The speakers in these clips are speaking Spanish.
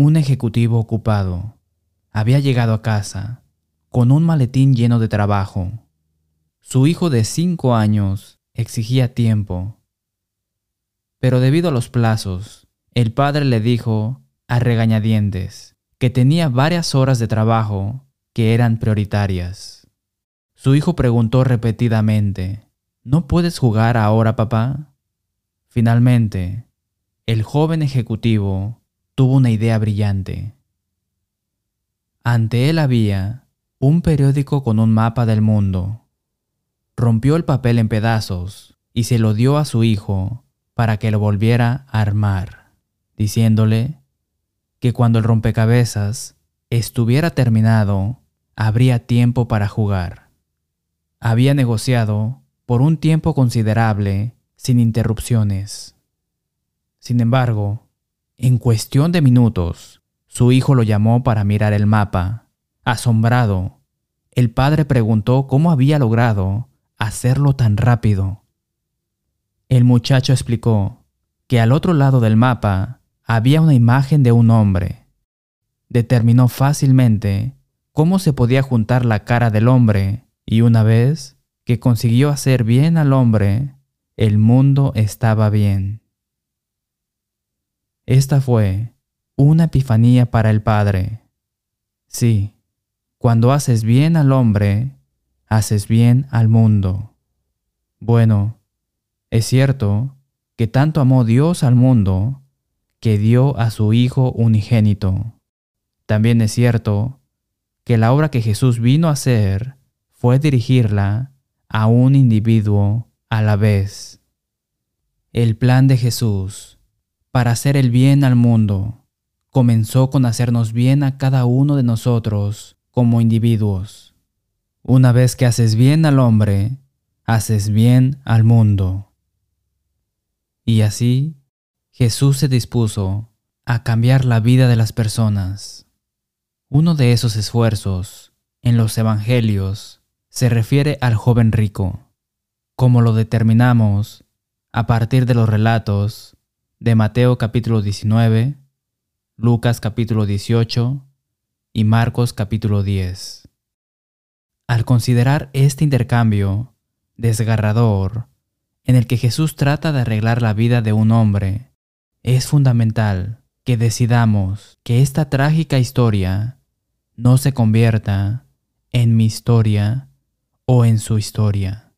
Un ejecutivo ocupado había llegado a casa con un maletín lleno de trabajo. Su hijo de cinco años exigía tiempo. Pero debido a los plazos, el padre le dijo a regañadientes que tenía varias horas de trabajo que eran prioritarias. Su hijo preguntó repetidamente, ¿No puedes jugar ahora, papá? Finalmente, el joven ejecutivo tuvo una idea brillante. Ante él había un periódico con un mapa del mundo. Rompió el papel en pedazos y se lo dio a su hijo para que lo volviera a armar, diciéndole que cuando el rompecabezas estuviera terminado, habría tiempo para jugar. Había negociado por un tiempo considerable sin interrupciones. Sin embargo, en cuestión de minutos, su hijo lo llamó para mirar el mapa. Asombrado, el padre preguntó cómo había logrado hacerlo tan rápido. El muchacho explicó que al otro lado del mapa había una imagen de un hombre. Determinó fácilmente cómo se podía juntar la cara del hombre y una vez que consiguió hacer bien al hombre, el mundo estaba bien. Esta fue una epifanía para el Padre. Sí, cuando haces bien al hombre, haces bien al mundo. Bueno, es cierto que tanto amó Dios al mundo que dio a su Hijo unigénito. También es cierto que la obra que Jesús vino a hacer fue dirigirla a un individuo a la vez. El plan de Jesús para hacer el bien al mundo comenzó con hacernos bien a cada uno de nosotros como individuos. Una vez que haces bien al hombre, haces bien al mundo. Y así, Jesús se dispuso a cambiar la vida de las personas. Uno de esos esfuerzos en los evangelios se refiere al joven rico, como lo determinamos a partir de los relatos de Mateo capítulo 19, Lucas capítulo 18 y Marcos capítulo 10. Al considerar este intercambio desgarrador en el que Jesús trata de arreglar la vida de un hombre, es fundamental que decidamos que esta trágica historia no se convierta en mi historia o en su historia.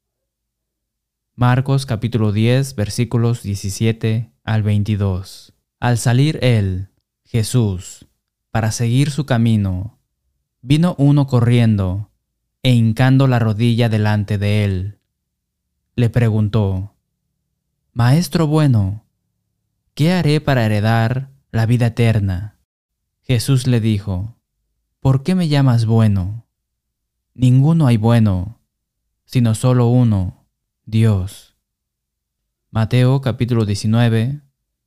Marcos capítulo 10 versículos 17 al 22. Al salir él, Jesús, para seguir su camino, vino uno corriendo e hincando la rodilla delante de él. Le preguntó, Maestro bueno, ¿qué haré para heredar la vida eterna? Jesús le dijo, ¿por qué me llamas bueno? Ninguno hay bueno, sino solo uno, Dios. Mateo capítulo 19,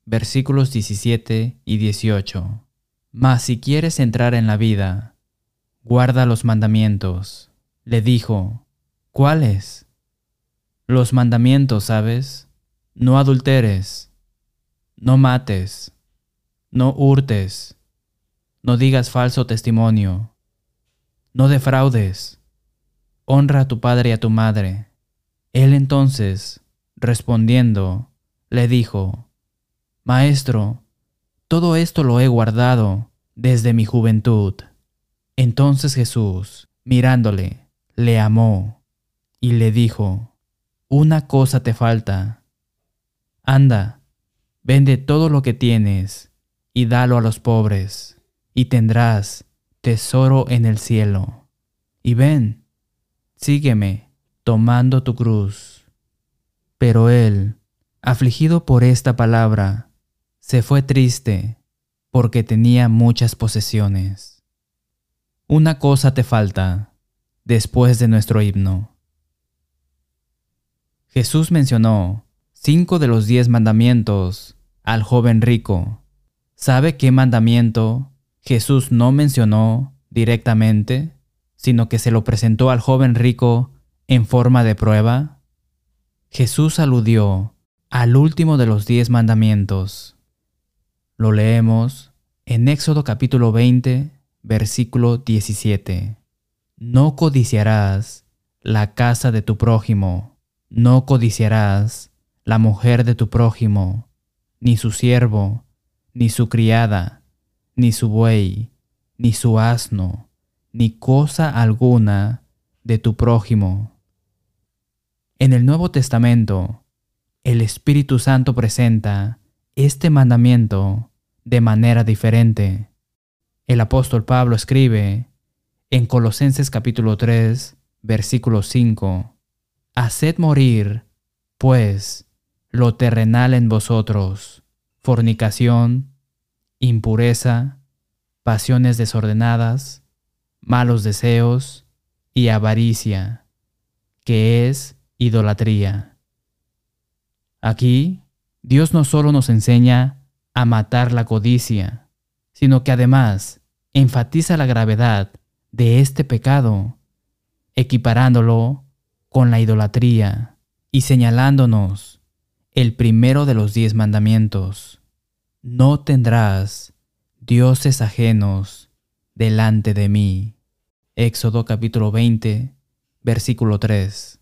versículos 17 y 18. Mas si quieres entrar en la vida, guarda los mandamientos. Le dijo, ¿cuáles? Los mandamientos, ¿sabes? No adulteres, no mates, no hurtes, no digas falso testimonio, no defraudes honra a tu padre y a tu madre. Él entonces, respondiendo, le dijo, Maestro, todo esto lo he guardado desde mi juventud. Entonces Jesús, mirándole, le amó y le dijo, Una cosa te falta. Anda, vende todo lo que tienes y dalo a los pobres, y tendrás tesoro en el cielo. Y ven, sígueme tomando tu cruz. Pero él, afligido por esta palabra, se fue triste porque tenía muchas posesiones. Una cosa te falta después de nuestro himno. Jesús mencionó cinco de los diez mandamientos al joven rico. ¿Sabe qué mandamiento Jesús no mencionó directamente? sino que se lo presentó al joven rico en forma de prueba? Jesús aludió al último de los diez mandamientos. Lo leemos en Éxodo capítulo 20, versículo 17. No codiciarás la casa de tu prójimo, no codiciarás la mujer de tu prójimo, ni su siervo, ni su criada, ni su buey, ni su asno, ni cosa alguna de tu prójimo. En el Nuevo Testamento, el Espíritu Santo presenta este mandamiento de manera diferente. El apóstol Pablo escribe en Colosenses capítulo 3, versículo 5, Haced morir, pues, lo terrenal en vosotros, fornicación, impureza, pasiones desordenadas, malos deseos y avaricia, que es idolatría. Aquí, Dios no solo nos enseña a matar la codicia, sino que además enfatiza la gravedad de este pecado, equiparándolo con la idolatría y señalándonos el primero de los diez mandamientos. No tendrás dioses ajenos delante de mí. Éxodo capítulo 20, versículo 3.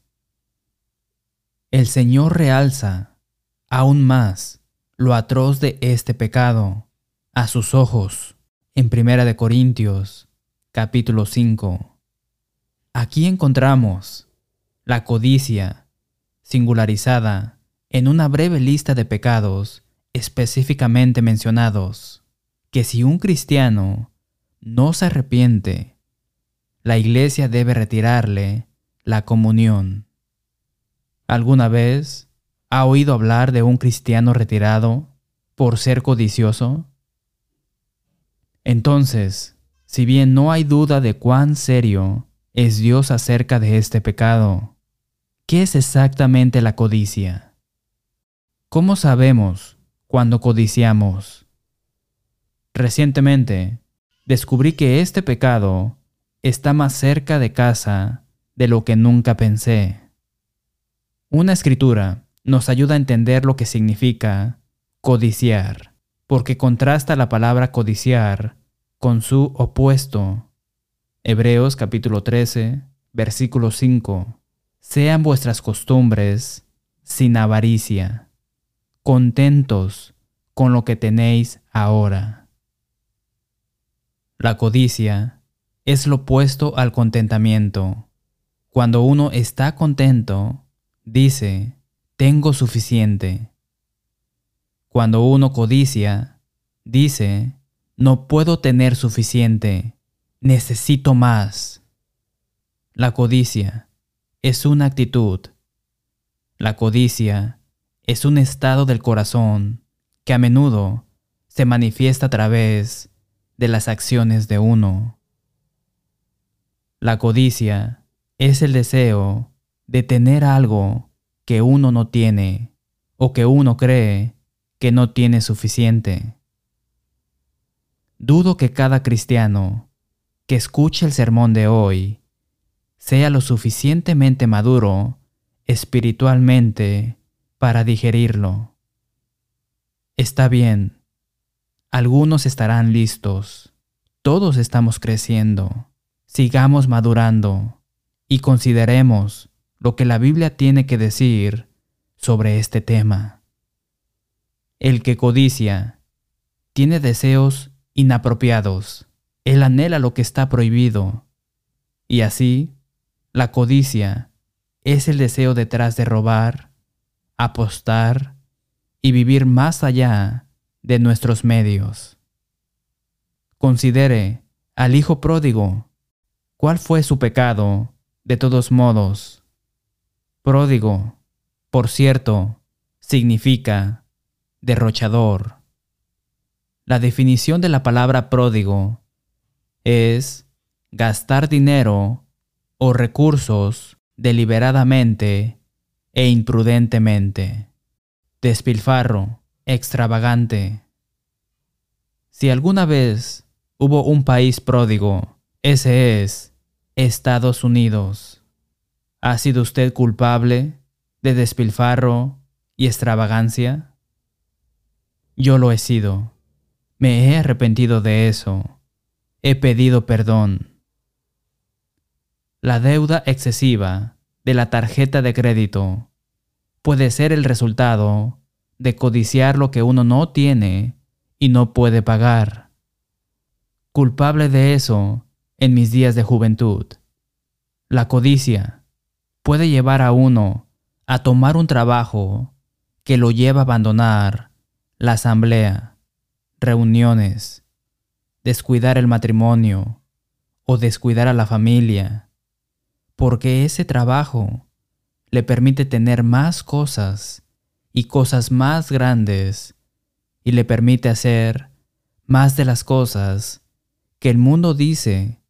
El Señor realza aún más lo atroz de este pecado a sus ojos en Primera de Corintios capítulo 5. Aquí encontramos la codicia singularizada en una breve lista de pecados específicamente mencionados, que si un cristiano no se arrepiente, la iglesia debe retirarle la comunión. ¿Alguna vez ¿Ha oído hablar de un cristiano retirado por ser codicioso? Entonces, si bien no hay duda de cuán serio es Dios acerca de este pecado, ¿qué es exactamente la codicia? ¿Cómo sabemos cuando codiciamos? Recientemente, descubrí que este pecado está más cerca de casa de lo que nunca pensé. Una escritura nos ayuda a entender lo que significa codiciar, porque contrasta la palabra codiciar con su opuesto. Hebreos capítulo 13, versículo 5. Sean vuestras costumbres sin avaricia, contentos con lo que tenéis ahora. La codicia es lo opuesto al contentamiento. Cuando uno está contento, dice, tengo suficiente. Cuando uno codicia, dice, no puedo tener suficiente, necesito más. La codicia es una actitud. La codicia es un estado del corazón que a menudo se manifiesta a través de las acciones de uno. La codicia es el deseo de tener algo que uno no tiene o que uno cree que no tiene suficiente. Dudo que cada cristiano que escuche el sermón de hoy sea lo suficientemente maduro espiritualmente para digerirlo. Está bien, algunos estarán listos, todos estamos creciendo, sigamos madurando y consideremos lo que la Biblia tiene que decir sobre este tema. El que codicia tiene deseos inapropiados. Él anhela lo que está prohibido. Y así, la codicia es el deseo detrás de robar, apostar y vivir más allá de nuestros medios. Considere al hijo pródigo. ¿Cuál fue su pecado? De todos modos, Pródigo, por cierto, significa derrochador. La definición de la palabra pródigo es gastar dinero o recursos deliberadamente e imprudentemente. Despilfarro, extravagante. Si alguna vez hubo un país pródigo, ese es Estados Unidos. ¿Ha sido usted culpable de despilfarro y extravagancia? Yo lo he sido. Me he arrepentido de eso. He pedido perdón. La deuda excesiva de la tarjeta de crédito puede ser el resultado de codiciar lo que uno no tiene y no puede pagar. Culpable de eso en mis días de juventud. La codicia puede llevar a uno a tomar un trabajo que lo lleva a abandonar la asamblea, reuniones, descuidar el matrimonio o descuidar a la familia, porque ese trabajo le permite tener más cosas y cosas más grandes y le permite hacer más de las cosas que el mundo dice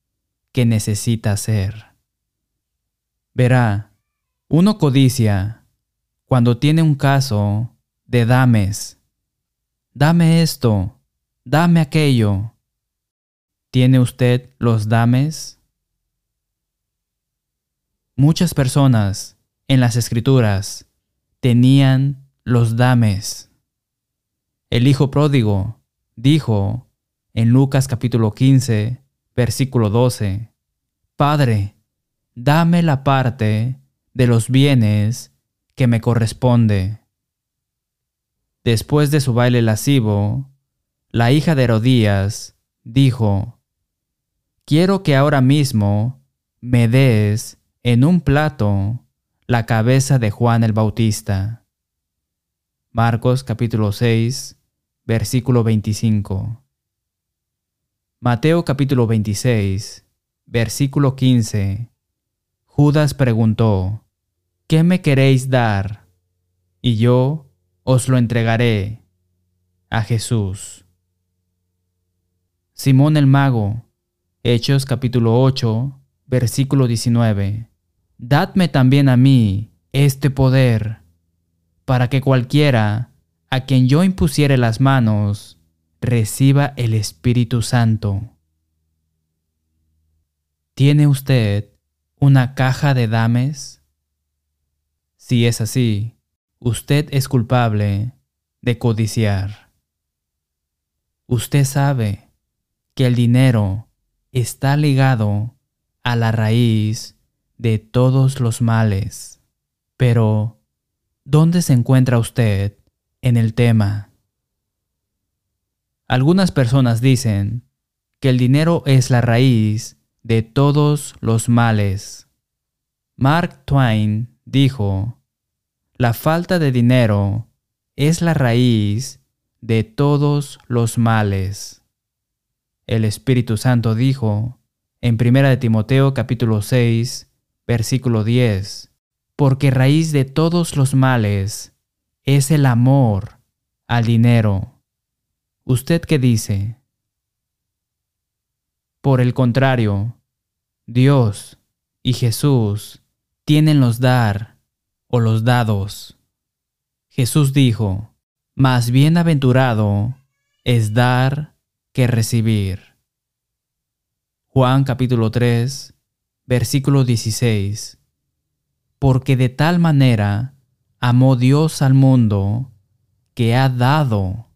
que necesita hacer. Verá, uno codicia cuando tiene un caso de dames. Dame esto, dame aquello. ¿Tiene usted los dames? Muchas personas en las escrituras tenían los dames. El hijo pródigo dijo en Lucas capítulo 15, versículo 12, Padre, dame la parte de los bienes que me corresponde. Después de su baile lascivo, la hija de Herodías dijo, Quiero que ahora mismo me des en un plato la cabeza de Juan el Bautista. Marcos capítulo 6, versículo 25. Mateo capítulo 26, versículo 15. Judas preguntó, ¿qué me queréis dar? Y yo os lo entregaré a Jesús. Simón el Mago, Hechos capítulo 8, versículo 19. Dadme también a mí este poder, para que cualquiera a quien yo impusiere las manos reciba el Espíritu Santo. ¿Tiene usted una caja de dames? Si es así, usted es culpable de codiciar. Usted sabe que el dinero está ligado a la raíz de todos los males. Pero, ¿dónde se encuentra usted en el tema? Algunas personas dicen que el dinero es la raíz de todos los males. Mark Twain dijo, la falta de dinero es la raíz de todos los males. El Espíritu Santo dijo en 1 de Timoteo capítulo 6, versículo 10, porque raíz de todos los males es el amor al dinero. ¿Usted qué dice? Por el contrario, Dios y Jesús tienen los dar o los dados. Jesús dijo, más bienaventurado es dar que recibir. Juan capítulo 3, versículo 16. Porque de tal manera amó Dios al mundo que ha dado.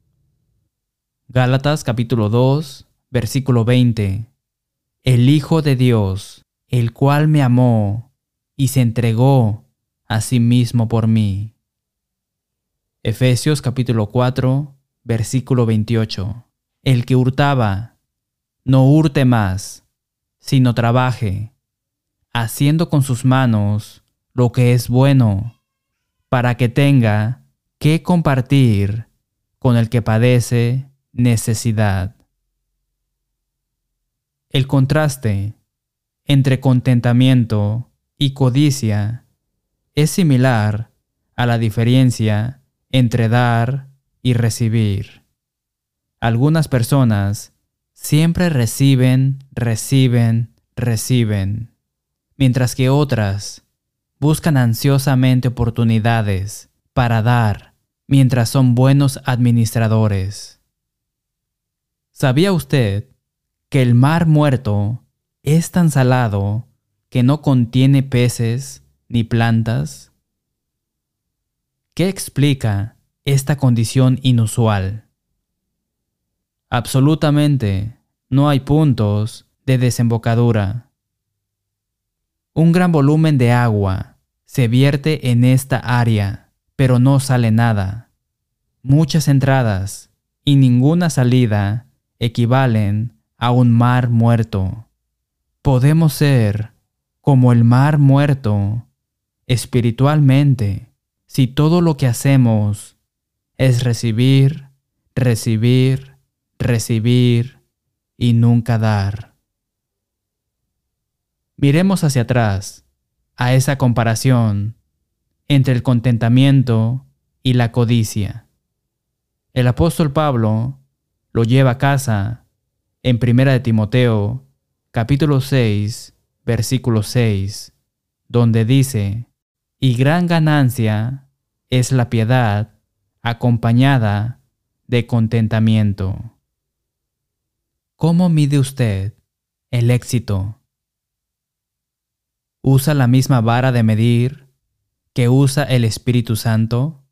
Gálatas capítulo 2, versículo 20 el Hijo de Dios, el cual me amó y se entregó a sí mismo por mí. Efesios capítulo 4, versículo 28. El que hurtaba, no hurte más, sino trabaje, haciendo con sus manos lo que es bueno, para que tenga que compartir con el que padece necesidad. El contraste entre contentamiento y codicia es similar a la diferencia entre dar y recibir. Algunas personas siempre reciben, reciben, reciben, mientras que otras buscan ansiosamente oportunidades para dar mientras son buenos administradores. ¿Sabía usted que el mar muerto es tan salado que no contiene peces ni plantas? ¿Qué explica esta condición inusual? Absolutamente no hay puntos de desembocadura. Un gran volumen de agua se vierte en esta área, pero no sale nada. Muchas entradas y ninguna salida equivalen a un mar muerto. Podemos ser como el mar muerto espiritualmente si todo lo que hacemos es recibir, recibir, recibir y nunca dar. Miremos hacia atrás a esa comparación entre el contentamiento y la codicia. El apóstol Pablo lo lleva a casa en 1 de Timoteo capítulo 6 versículo 6, donde dice, y gran ganancia es la piedad acompañada de contentamiento. ¿Cómo mide usted el éxito? ¿Usa la misma vara de medir que usa el Espíritu Santo?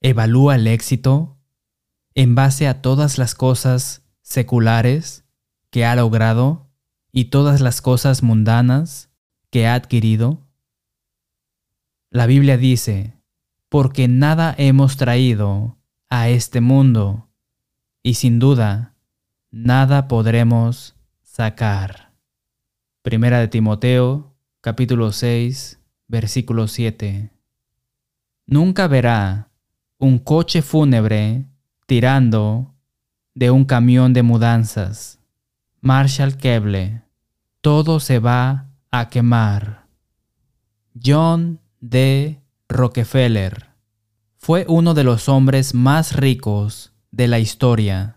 ¿Evalúa el éxito en base a todas las cosas seculares que ha logrado y todas las cosas mundanas que ha adquirido? La Biblia dice, porque nada hemos traído a este mundo y sin duda nada podremos sacar. Primera de Timoteo, capítulo 6, versículo 7. Nunca verá un coche fúnebre tirando de un camión de mudanzas. Marshall Keble. Todo se va a quemar. John D. Rockefeller fue uno de los hombres más ricos de la historia.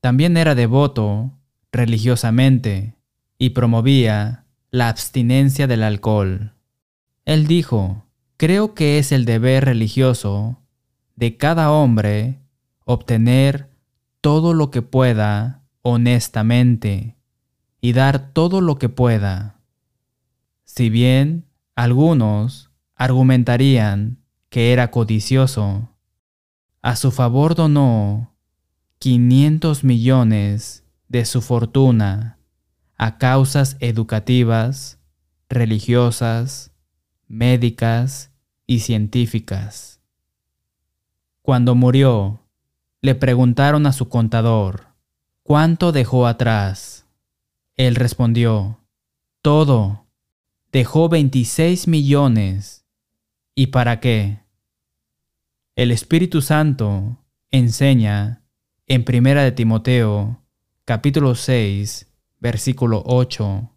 También era devoto religiosamente y promovía la abstinencia del alcohol. Él dijo, creo que es el deber religioso de cada hombre obtener todo lo que pueda honestamente y dar todo lo que pueda. Si bien algunos argumentarían que era codicioso, a su favor donó 500 millones de su fortuna a causas educativas, religiosas, médicas y científicas. Cuando murió, le preguntaron a su contador, ¿cuánto dejó atrás? Él respondió, todo. Dejó 26 millones. ¿Y para qué? El Espíritu Santo enseña en Primera de Timoteo, capítulo 6, versículo 8,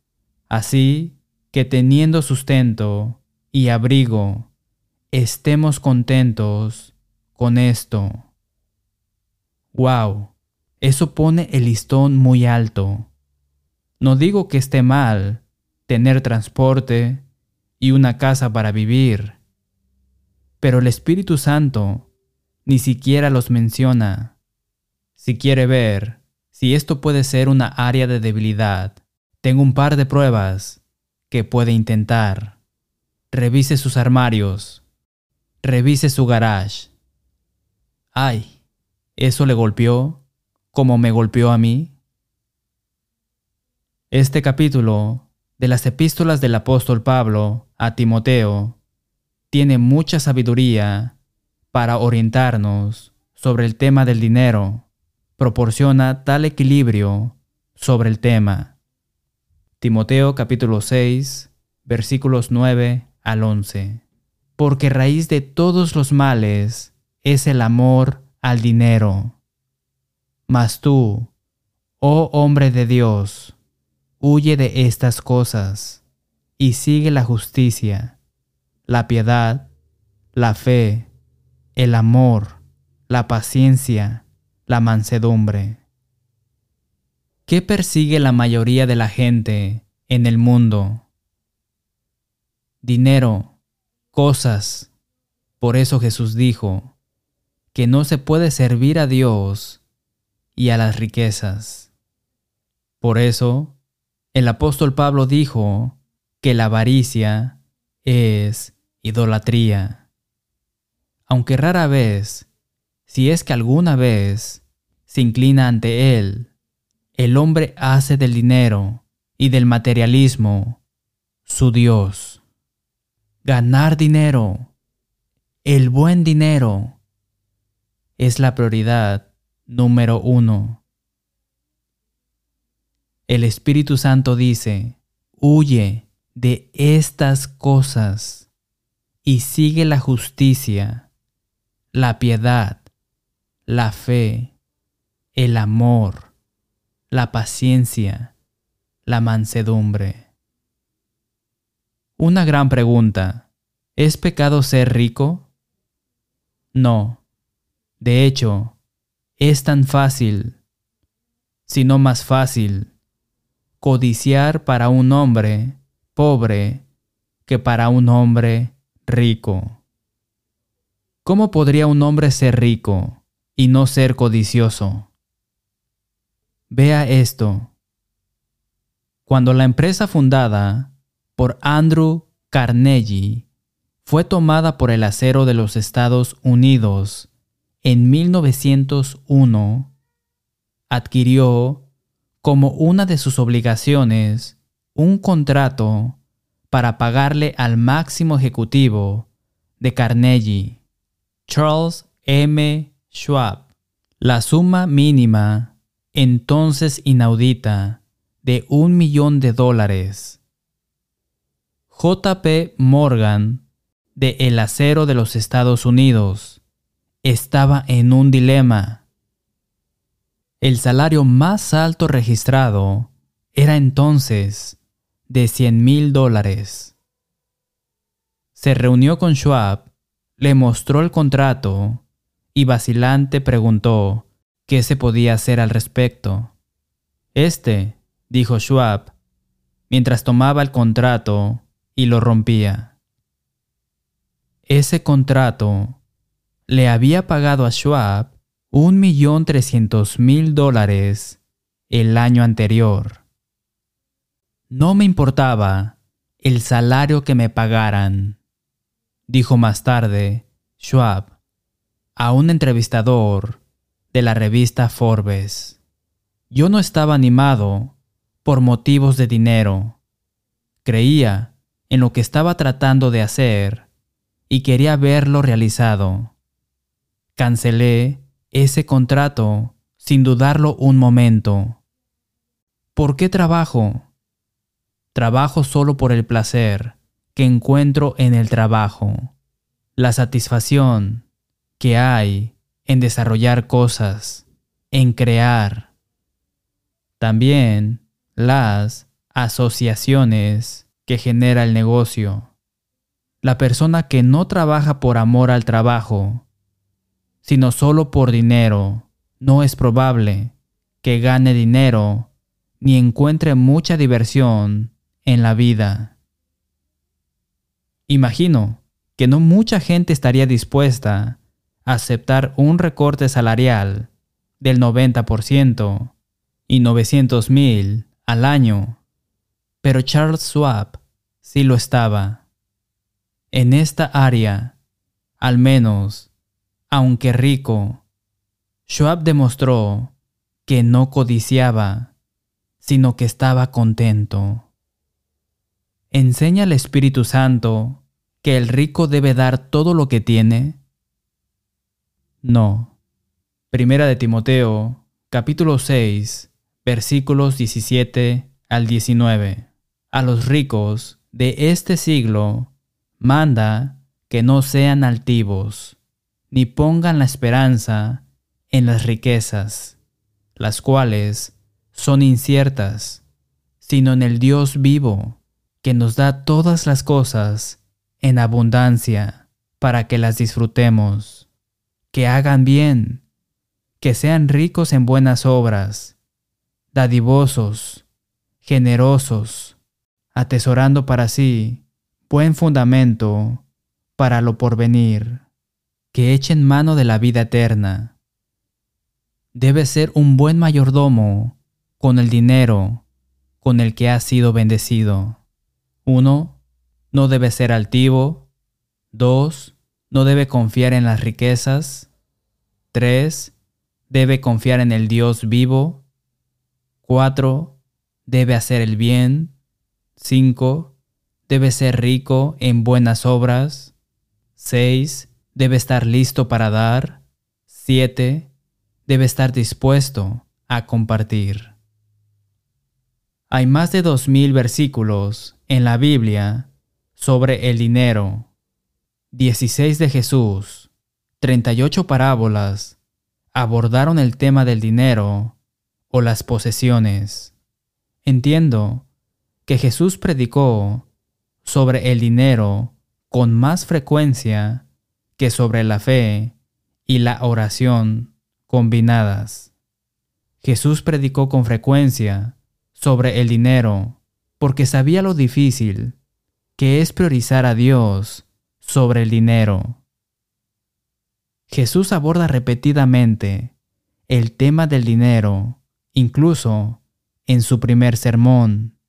así que teniendo sustento y abrigo, estemos contentos con esto. Wow, eso pone el listón muy alto. No digo que esté mal tener transporte y una casa para vivir, pero el Espíritu Santo ni siquiera los menciona. Si quiere ver si esto puede ser una área de debilidad, tengo un par de pruebas que puede intentar. Revise sus armarios. Revise su garage. Ay, ¿Eso le golpeó como me golpeó a mí? Este capítulo de las epístolas del apóstol Pablo a Timoteo tiene mucha sabiduría para orientarnos sobre el tema del dinero. Proporciona tal equilibrio sobre el tema. Timoteo capítulo 6 versículos 9 al 11. Porque raíz de todos los males es el amor al dinero. Mas tú, oh hombre de Dios, huye de estas cosas y sigue la justicia, la piedad, la fe, el amor, la paciencia, la mansedumbre. ¿Qué persigue la mayoría de la gente en el mundo? Dinero, cosas. Por eso Jesús dijo, que no se puede servir a Dios y a las riquezas. Por eso, el apóstol Pablo dijo que la avaricia es idolatría. Aunque rara vez, si es que alguna vez, se inclina ante él, el hombre hace del dinero y del materialismo su Dios. Ganar dinero, el buen dinero, es la prioridad número uno. El Espíritu Santo dice, huye de estas cosas y sigue la justicia, la piedad, la fe, el amor, la paciencia, la mansedumbre. Una gran pregunta. ¿Es pecado ser rico? No. De hecho, es tan fácil, si no más fácil, codiciar para un hombre pobre que para un hombre rico. ¿Cómo podría un hombre ser rico y no ser codicioso? Vea esto. Cuando la empresa fundada por Andrew Carnegie fue tomada por el acero de los Estados Unidos en 1901, adquirió como una de sus obligaciones un contrato para pagarle al máximo ejecutivo de Carnegie, Charles M. Schwab, la suma mínima, entonces inaudita, de un millón de dólares. JP Morgan, de El Acero de los Estados Unidos, estaba en un dilema. El salario más alto registrado era entonces de 100 mil dólares. Se reunió con Schwab, le mostró el contrato y vacilante preguntó qué se podía hacer al respecto. Este, dijo Schwab, mientras tomaba el contrato y lo rompía. Ese contrato le había pagado a Schwab un millón trescientos mil dólares el año anterior. No me importaba el salario que me pagaran, dijo más tarde Schwab a un entrevistador de la revista Forbes. Yo no estaba animado por motivos de dinero. Creía en lo que estaba tratando de hacer y quería verlo realizado. Cancelé ese contrato sin dudarlo un momento. ¿Por qué trabajo? Trabajo solo por el placer que encuentro en el trabajo, la satisfacción que hay en desarrollar cosas, en crear. También las asociaciones que genera el negocio. La persona que no trabaja por amor al trabajo, sino solo por dinero, no es probable que gane dinero ni encuentre mucha diversión en la vida. Imagino que no mucha gente estaría dispuesta a aceptar un recorte salarial del 90% y 900 mil al año, pero Charles Schwab sí lo estaba. En esta área, al menos, aunque rico, Schwab demostró que no codiciaba, sino que estaba contento. ¿Enseña el Espíritu Santo que el rico debe dar todo lo que tiene? No. Primera de Timoteo, capítulo 6, versículos 17 al 19. A los ricos de este siglo manda que no sean altivos, ni pongan la esperanza en las riquezas, las cuales son inciertas, sino en el Dios vivo que nos da todas las cosas en abundancia para que las disfrutemos, que hagan bien, que sean ricos en buenas obras, dadivosos, generosos, atesorando para sí buen fundamento para lo porvenir, que echen mano de la vida eterna. Debe ser un buen mayordomo con el dinero con el que ha sido bendecido. 1. No debe ser altivo. 2. No debe confiar en las riquezas. 3. debe confiar en el Dios vivo. 4. Debe hacer el bien. 5. Debe ser rico en buenas obras. 6. Debe estar listo para dar. 7. Debe estar dispuesto a compartir. Hay más de 2.000 versículos en la Biblia sobre el dinero. 16 de Jesús, 38 parábolas abordaron el tema del dinero o las posesiones. Entiendo que Jesús predicó sobre el dinero con más frecuencia que sobre la fe y la oración combinadas. Jesús predicó con frecuencia sobre el dinero porque sabía lo difícil que es priorizar a Dios sobre el dinero. Jesús aborda repetidamente el tema del dinero, incluso en su primer sermón,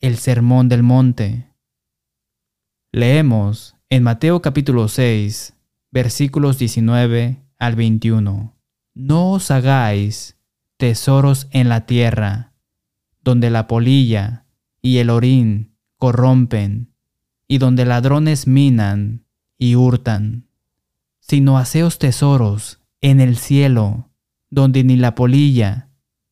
el Sermón del Monte. Leemos en Mateo capítulo 6, versículos 19 al 21. No os hagáis tesoros en la tierra, donde la polilla y el orín corrompen, y donde ladrones minan y hurtan sino haceos tesoros en el cielo, donde ni la polilla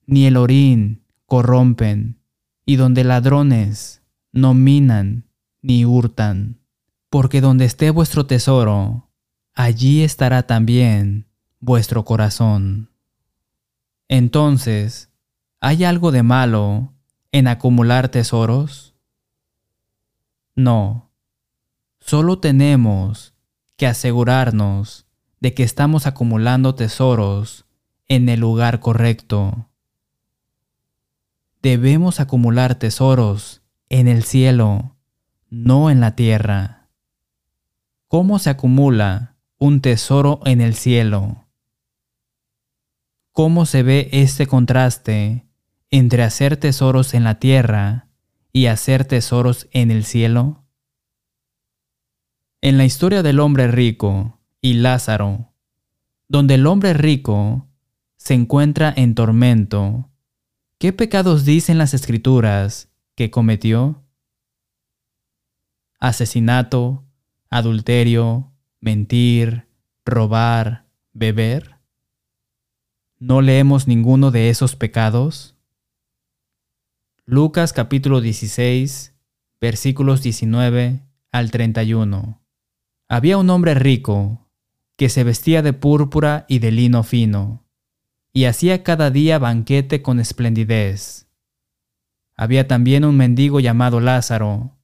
ni el orín corrompen, y donde ladrones no minan ni hurtan. Porque donde esté vuestro tesoro, allí estará también vuestro corazón. Entonces, ¿hay algo de malo en acumular tesoros? No, solo tenemos que asegurarnos de que estamos acumulando tesoros en el lugar correcto. Debemos acumular tesoros en el cielo, no en la tierra. ¿Cómo se acumula un tesoro en el cielo? ¿Cómo se ve este contraste entre hacer tesoros en la tierra y hacer tesoros en el cielo? En la historia del hombre rico y Lázaro, donde el hombre rico se encuentra en tormento, ¿qué pecados dicen las escrituras que cometió? Asesinato, adulterio, mentir, robar, beber. ¿No leemos ninguno de esos pecados? Lucas capítulo 16, versículos 19 al 31. Había un hombre rico que se vestía de púrpura y de lino fino, y hacía cada día banquete con esplendidez. Había también un mendigo llamado Lázaro,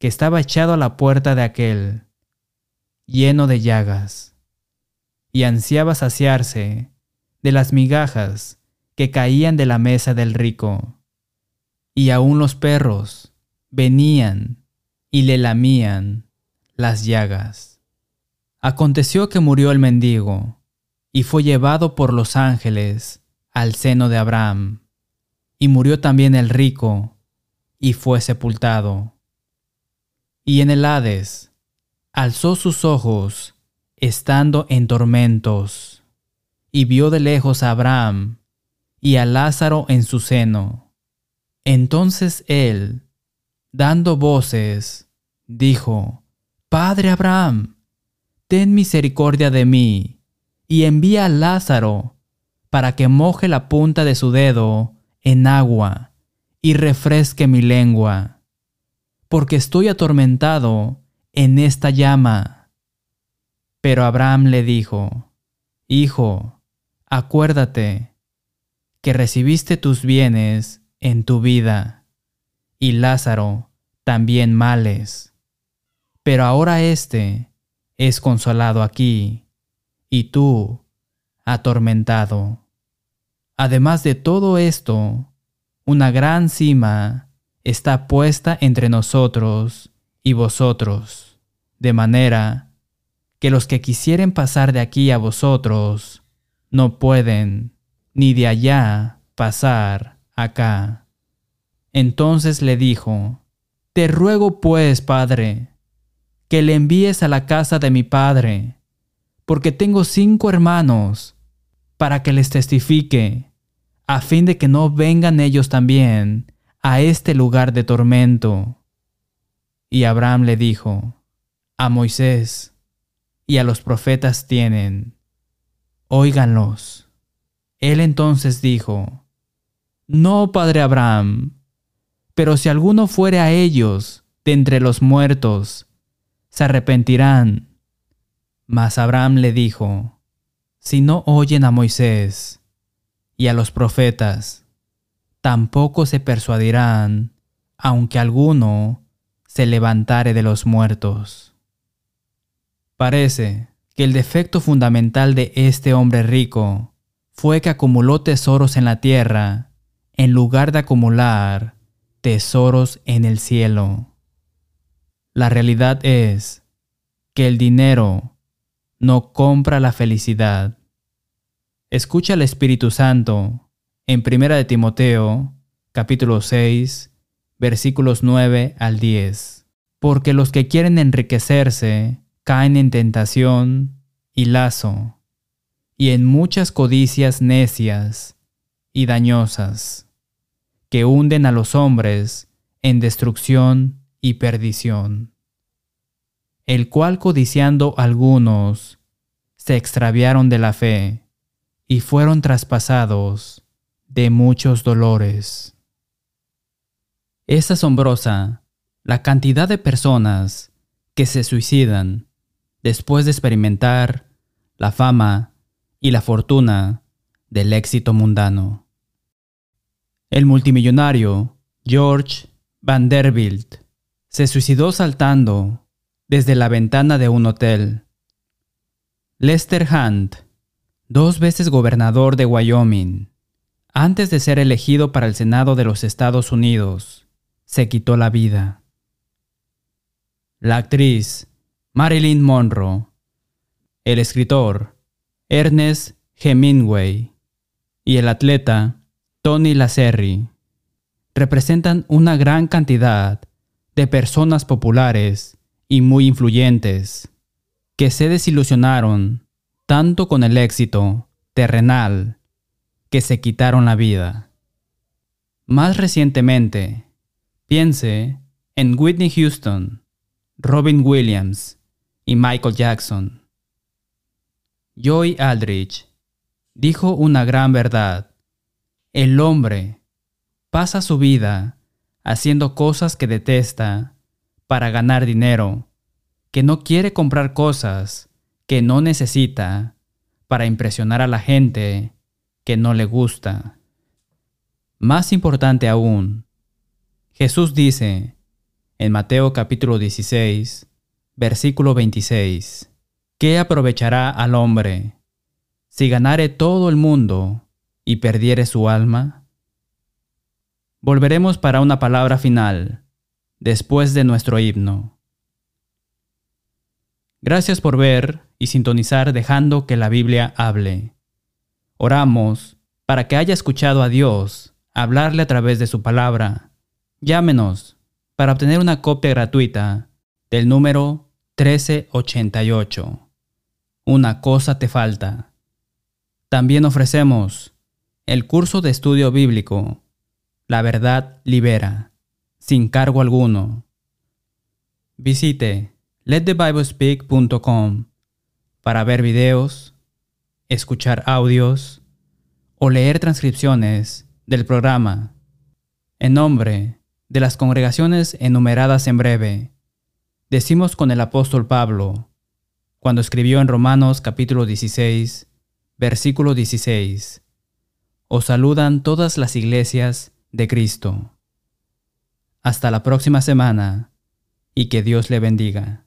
que estaba echado a la puerta de aquel, lleno de llagas, y ansiaba saciarse de las migajas que caían de la mesa del rico. Y aún los perros venían y le lamían las llagas. Aconteció que murió el mendigo, y fue llevado por los ángeles al seno de Abraham. Y murió también el rico, y fue sepultado. Y en el Hades alzó sus ojos, estando en tormentos, y vio de lejos a Abraham y a Lázaro en su seno. Entonces él, dando voces, dijo, Padre Abraham, ten misericordia de mí, y envía a Lázaro para que moje la punta de su dedo en agua y refresque mi lengua, porque estoy atormentado en esta llama. Pero Abraham le dijo, Hijo, acuérdate que recibiste tus bienes en tu vida, y Lázaro también males pero ahora éste es consolado aquí, y tú atormentado. Además de todo esto, una gran cima está puesta entre nosotros y vosotros, de manera que los que quisieren pasar de aquí a vosotros no pueden, ni de allá pasar acá. Entonces le dijo, Te ruego pues, Padre, que le envíes a la casa de mi padre, porque tengo cinco hermanos, para que les testifique, a fin de que no vengan ellos también a este lugar de tormento. Y Abraham le dijo, a Moisés y a los profetas tienen, óiganlos. Él entonces dijo, No, padre Abraham, pero si alguno fuere a ellos de entre los muertos, se arrepentirán. Mas Abraham le dijo, Si no oyen a Moisés y a los profetas, tampoco se persuadirán, aunque alguno se levantare de los muertos. Parece que el defecto fundamental de este hombre rico fue que acumuló tesoros en la tierra en lugar de acumular tesoros en el cielo. La realidad es que el dinero no compra la felicidad. Escucha al Espíritu Santo en 1 de Timoteo, capítulo 6, versículos 9 al 10. Porque los que quieren enriquecerse caen en tentación y lazo, y en muchas codicias necias y dañosas, que hunden a los hombres en destrucción y perdición, el cual codiciando algunos, se extraviaron de la fe y fueron traspasados de muchos dolores. Es asombrosa la cantidad de personas que se suicidan después de experimentar la fama y la fortuna del éxito mundano. El multimillonario George Vanderbilt se suicidó saltando desde la ventana de un hotel. Lester Hunt, dos veces gobernador de Wyoming, antes de ser elegido para el Senado de los Estados Unidos, se quitó la vida. La actriz Marilyn Monroe, el escritor Ernest Hemingway y el atleta Tony Lacerri representan una gran cantidad de personas populares y muy influyentes que se desilusionaron tanto con el éxito terrenal que se quitaron la vida. Más recientemente, piense en Whitney Houston, Robin Williams y Michael Jackson. Joy Aldrich dijo una gran verdad. El hombre pasa su vida haciendo cosas que detesta para ganar dinero, que no quiere comprar cosas que no necesita para impresionar a la gente que no le gusta. Más importante aún, Jesús dice en Mateo capítulo 16, Versículo 26. ¿Qué aprovechará al hombre si ganare todo el mundo y perdiere su alma? Volveremos para una palabra final, después de nuestro himno. Gracias por ver y sintonizar dejando que la Biblia hable. Oramos para que haya escuchado a Dios hablarle a través de su palabra. Llámenos para obtener una copia gratuita del número 1388. Una cosa te falta. También ofrecemos el curso de estudio bíblico La verdad libera, sin cargo alguno. Visite letthebiblespeak.com para ver videos, escuchar audios o leer transcripciones del programa en nombre de las congregaciones enumeradas en breve. Decimos con el apóstol Pablo, cuando escribió en Romanos capítulo 16, versículo 16, Os saludan todas las iglesias de Cristo. Hasta la próxima semana y que Dios le bendiga.